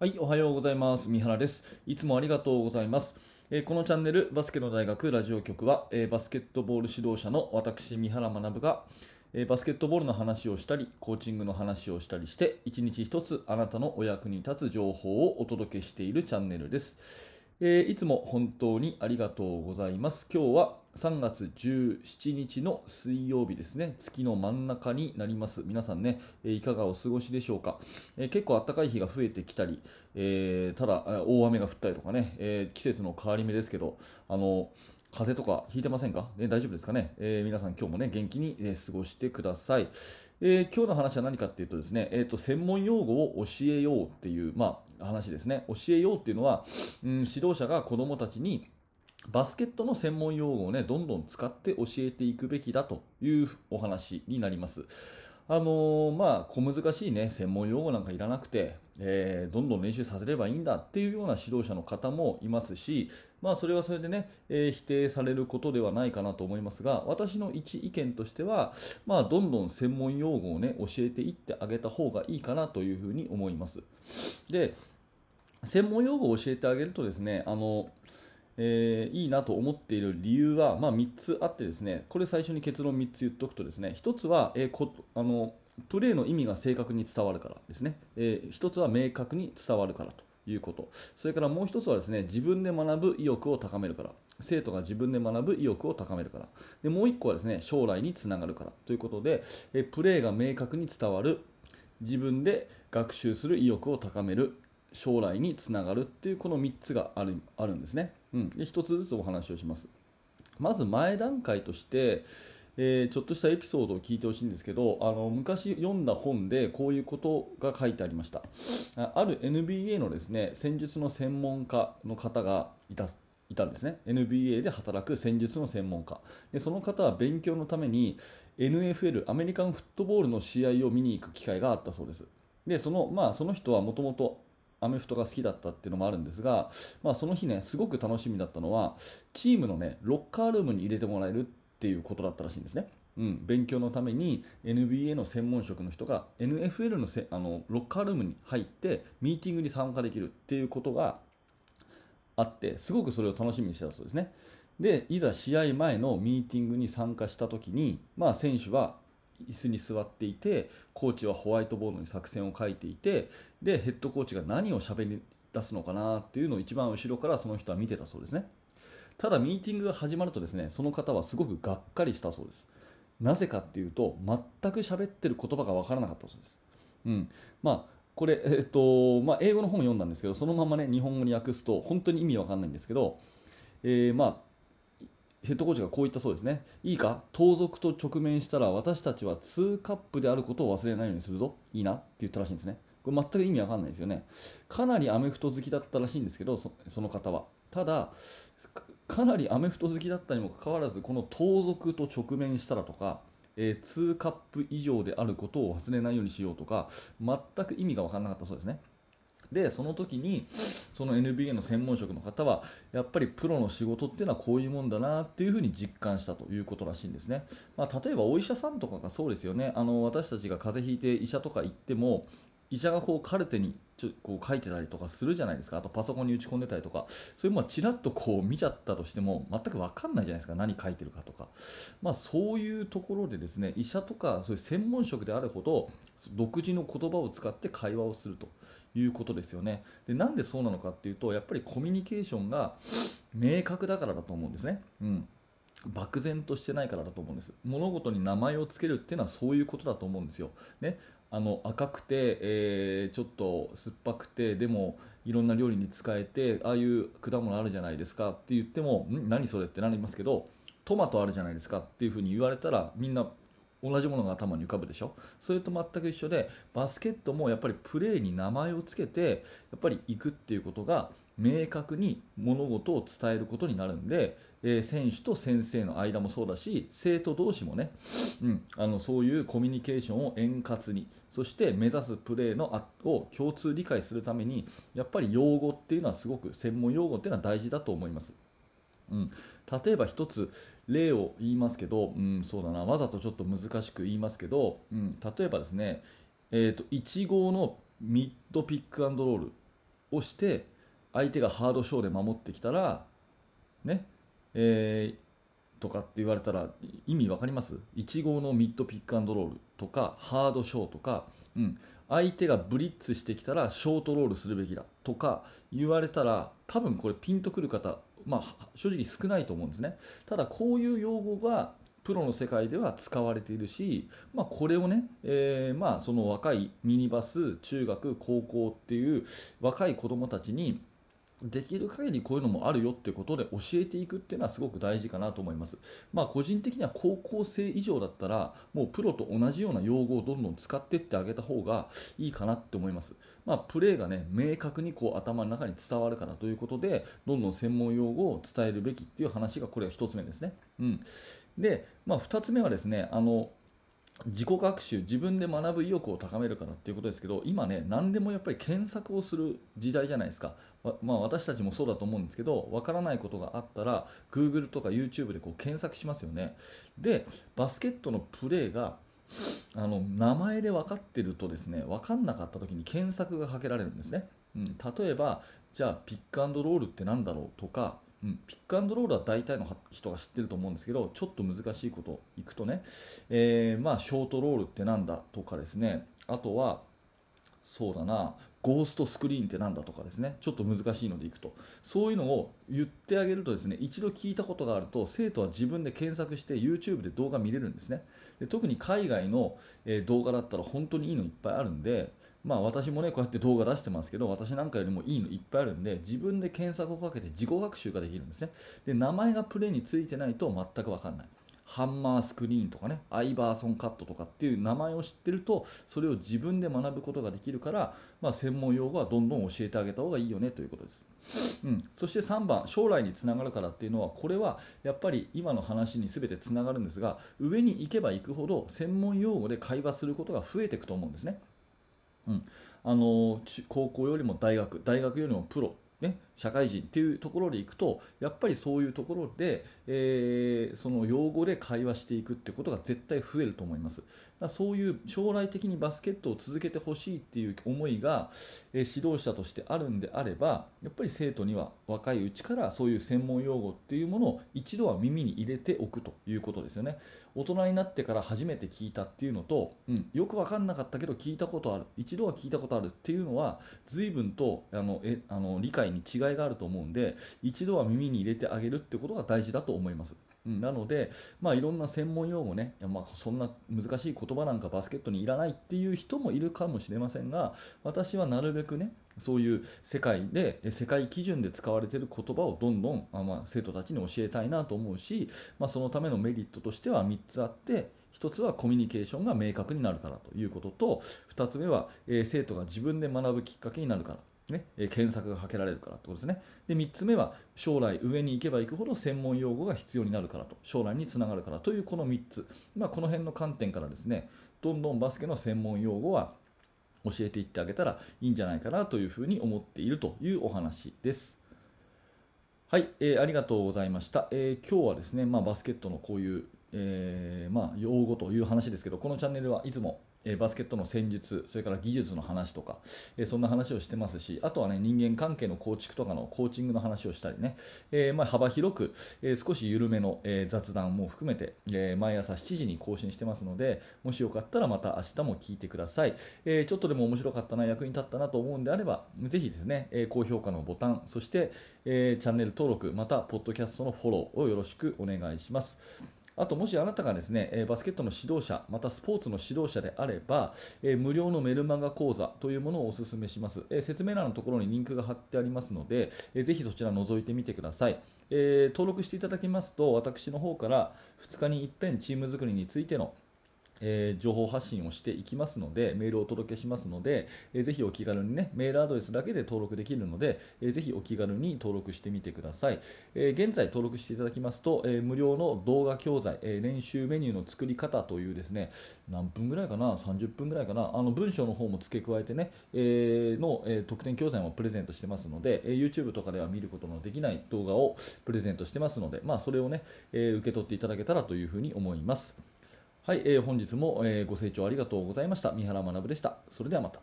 はい、おはようございます。三原です。いつもありがとうございます。えー、このチャンネル、バスケの大学ラジオ局は、えー、バスケットボール指導者の私、三原学が、えー、バスケットボールの話をしたり、コーチングの話をしたりして、一日一つあなたのお役に立つ情報をお届けしているチャンネルです。えー、いつも本当にありがとうございます。今日は3月17日の水曜日ですね。月の真ん中になります。皆さんね、えいかがお過ごしでしょうか？えー、結構暖かい日が増えてきたり、えー、ただ大雨が降ったりとかね、え季節の変わり目ですけど、あの風邪とかひいてませんか、ね、大丈夫ですかね、えー、皆さん今日もね、元気に、え過ごしてください。えー、今日の話は何かっていうとですね、えーと、専門用語を教えようっていう、まあ、話ですね。教えようっていうのは、うん、指導者が子供たちにバスケットの専門用語をね、どんどん使って教えていくべきだというお話になります。あのー、まあ、小難しいね、専門用語なんかいらなくて、えー、どんどん練習させればいいんだっていうような指導者の方もいますし、まあ、それはそれでね、えー、否定されることではないかなと思いますが、私の一意見としては、まあ、どんどん専門用語をね、教えていってあげた方がいいかなというふうに思います。で、専門用語を教えてあげるとですね、あの、えー、いいなと思っている理由は、まあ、3つあってですね、これ最初に結論3つ言っておくとですね、1つは、えー、こあのプレーの意味が正確に伝わるからですね、えー、1つは明確に伝わるからということ、それからもう1つはですね、自分で学ぶ意欲を高めるから、生徒が自分で学ぶ意欲を高めるから、でもう1個はですね、将来につながるからということで、え、プレーが明確に伝わる、自分で学習する意欲を高める、将来につながるっていうこの3つがあるあるんですね。うん、で1つずつお話をします。まず前段階として、えー、ちょっとしたエピソードを聞いてほしいんですけどあの昔読んだ本でこういうことが書いてありました。ある NBA のですね戦術の専門家の方がいたいたんですね。NBA で働く戦術の専門家。でその方は勉強のために NFL アメリカンフットボールの試合を見に行く機会があったそうです。でその,、まあ、その人はもともとアメフトが好きだったっていうのもあるんですが、まあ、その日ね、すごく楽しみだったのは、チームのね、ロッカールームに入れてもらえるっていうことだったらしいんですね。うん、勉強のために NBA の専門職の人が NFL のせあのロッカールームに入ってミーティングに参加できるっていうことがあってすごくそれを楽しみにしてたそうですねでいざ試合前のミーティングに参加した時に、まあ、選手は椅子に座っていてコーチはホワイトボードに作戦を書いていてでヘッドコーチが何を喋り出すのかなっていうのを一番後ろからその人は見てたそうですね。ただミーティングが始まるとですねその方はすごくがっかりしたそうです。なぜかっていうと全く喋ってる言葉が分からなかったそうです、うん。まあ、これ、えっとまあ、英語の本を読んだんですけどそのまま、ね、日本語に訳すと本当に意味わかんないんですけど、えー、まあヘッドコーチがこう言ったそうですね。いいか？盗賊と直面したら私たちは2カップであることを忘れないようにするぞ。いいな？って言ったらしいんですね。これ全く意味わかんないですよね。かなりアメフト好きだったらしいんですけど、その方は。ただ、かなりアメフト好きだったにもかかわらず、この盗賊と直面したらとか、えー、2カップ以上であることを忘れないようにしようとか、全く意味が分からなかったそうですね。でその時にその NBA の専門職の方はやっぱりプロの仕事っていうのはこういうもんだなっていうふうに実感したということらしいんですね、まあ、例えばお医者さんとかがそうですよね。あの私たちが風邪ひいて医者とか行っても医者がこうカルテにちょこう書いてたりとかするじゃないですか。あとパソコンに打ち込んでたりとか。そういうまあちらっとこう見ちゃったとしても全く分かんないじゃないですか。何書いてるかとか、まあ、そういうところでですね医者とかそういう専門職であるほど独自の言葉を使って会話をするということですよね。でなんでそうなのかっていうとやっぱりコミュニケーションが明確だからだと思うんですね。うん。漠然としてないからだと思うんです。物事に名前を付けるっていうのはそういうことだと思うんですよ、ね、あの赤くて、えー、ちょっと酸っぱくてでもいろんな料理に使えてああいう果物あるじゃないですかって言ってもん？何それってなりますけどトマトあるじゃないですかっていうふうに言われたらみんな同じものが頭に浮かぶでしょ？それと全く一緒でバスケットもやっぱりプレーに名前を付けてやっぱり行くっていうことが明確に物事を伝えることになるんで、えー、選手と先生の間もそうだし生徒同士もね、うん、あのそういうコミュニケーションを円滑にそして目指すプレーのを共通理解するためにやっぱり用語っていうのはすごく専門用語っていうのは大事だと思います。うん、例えば一つ例を言いますけど、うん、そうだなわざとちょっと難しく言いますけど、うん、例えばですね、えーと、と1号のミッドピックアンドロールをして相手がハードショーで守ってきたらねえー、とかって言われたら意味わかります？1号のミッドピックアンドロールとかハードショーとか、うん、相手がブリッツしてきたらショートロールするべきだとか言われたら多分これピンとくる方、まあ、正直少ないと思うんですね。ただこういう用語がプロの世界では使われているし、まあ、これをね、えー、まあその若いミニバス中学高校っていう若い子どもたちにできる限りこういうのもあるよってことで教えていくっていうのはすごく大事かなと思います。まあ個人的には高校生以上だったらもうプロと同じような用語をどんどん使ってってあげた方がいいかなって思います。まあプレーがね明確にこう頭の中に伝わるからということでどんどん専門用語を伝えるべきっていう話がこれは1つ目ですね。うん。で、まあ2つ目はですね、あの自己学習、自分で学ぶ意欲を高めるからっていうことですけど、今ね、何でもやっぱり検索をする時代じゃないですか。まあ、私たちもそうだと思うんですけど、わからないことがあったら、Google とか YouTube でこう検索しますよね。で、バスケットのプレーが、あの名前で分かってるとですね、分かんなかった時に検索がかけられるんですね。うん、例えば、じゃあピックアンドロールって何だろうとか、うん、ピックアンドロールは大体の人が知ってると思うんですけどちょっと難しいこといくとね、えー、まあショートロールってなんだとかですね。あとはそうだな。ゴーストスクリーンってなんだとかですね。ちょっと難しいのでいくと。そういうのを言ってあげるとですね一度聞いたことがあると生徒は自分で検索して YouTube で動画見れるんですね。で特に海外の、動画だったら本当にいいのいっぱいあるんでまあ私もね、こうやって動画出してますけど、私なんかよりもいいのいっぱいあるんで、自分で検索をかけて自己学習ができるんですね。で、名前がプレイについてないと全くわかんない。ハンマースクリーンとかね、アイバーソンカットとかっていう名前を知ってると、それを自分で学ぶことができるから、まあ、専門用語はどんどん教えてあげた方がいいよねということです。うん、そして3番、将来につながるからっていうのは、これはやっぱり今の話に全てつながるんですが、上に行けば行くほど専門用語で会話することが増えていくと思うんですね。うん、あの高校よりも大学大学よりもプロね、社会人っていうところでいくとやっぱりそういうところで、えー、その用語で会話していくってことが絶対増えると思います。だそういう将来的にバスケットを続けてほしいっていう思いが、えー、指導者としてあるんであればやっぱり生徒には若いうちからそういう専門用語っていうものを一度は耳に入れておくということですよね。大人になってから初めて聞いたっていうのと、うん、よく分かんなかったけど聞いたことある一度は聞いたことあるっていうのは随分とあのえあの理解に違違いがあると思うんで一度は耳に入れてあげるってことが大事だと思います。なので、まあ、いろんな専門用語ね、まあ、そんな難しい言葉なんかバスケットにいらないっていう人もいるかもしれませんが、私はなるべくね、そういう世界で、世界基準で使われている言葉をどんどん、まあ、生徒たちに教えたいなと思うし、まあ、そのためのメリットとしては3つあって、1つはコミュニケーションが明確になるからということと、2つ目は、えー、生徒が自分で学ぶきっかけになるから。ね、検索がかけられるからってことですね。で、3つ目は、将来上に行けば行くほど専門用語が必要になるからと、将来につながるからというこの3つ。まあ、この辺の観点からですね、どんどんバスケの専門用語は教えていってあげたらいいんじゃないかなというふうに思っているというお話です。はい、えー、ありがとうございました。えー、今日はですね、まあ、バスケットのこういう、えー、まあ、用語という話ですけど、このチャンネルはいつもえバスケットの戦術、それから技術の話とか、えそんな話をしてますし、あとはね、人間関係の構築とかのコーチングの話をしたりね、えー、まあ、幅広く、え少し緩めの、え雑談も含めて、え毎朝7時に更新してますので、もしよかったらまた明日も聞いてください。えちょっとでも面白かったな、役に立ったなと思うんであれば、ぜひですね、え高評価のボタン、そして、えチャンネル登録、また、ポッドキャストのフォローをよろしくお願いします。あともしあなたがですねバスケットの指導者またスポーツの指導者であれば無料のメルマガ講座というものをお勧めします。説明欄のところにリンクが貼ってありますのでぜひそちら覗いてみてください。登録していただきますと私の方から2日に一遍チーム作りについてのえー、情報発信をしていきますので、メールをお届けしますので、えー、ぜひお気軽にね、メールアドレスだけで登録できるので、えー、ぜひお気軽に登録してみてください。えー、現在登録していただきますと、え、無料の動画教材、え、練習メニューの作り方というですね、何分ぐらいかな、30分ぐらいかな、あの文章の方も付け加えてね、え、の、え、特典教材もプレゼントしてますので、え、YouTube とかでは見ることのできない動画をプレゼントしてますので、まあ、それをね、え、受け取っていただけたらというふうに思います。はい、えー、本日も、えー、ご清聴ありがとうございました。三原学でした。それではまた。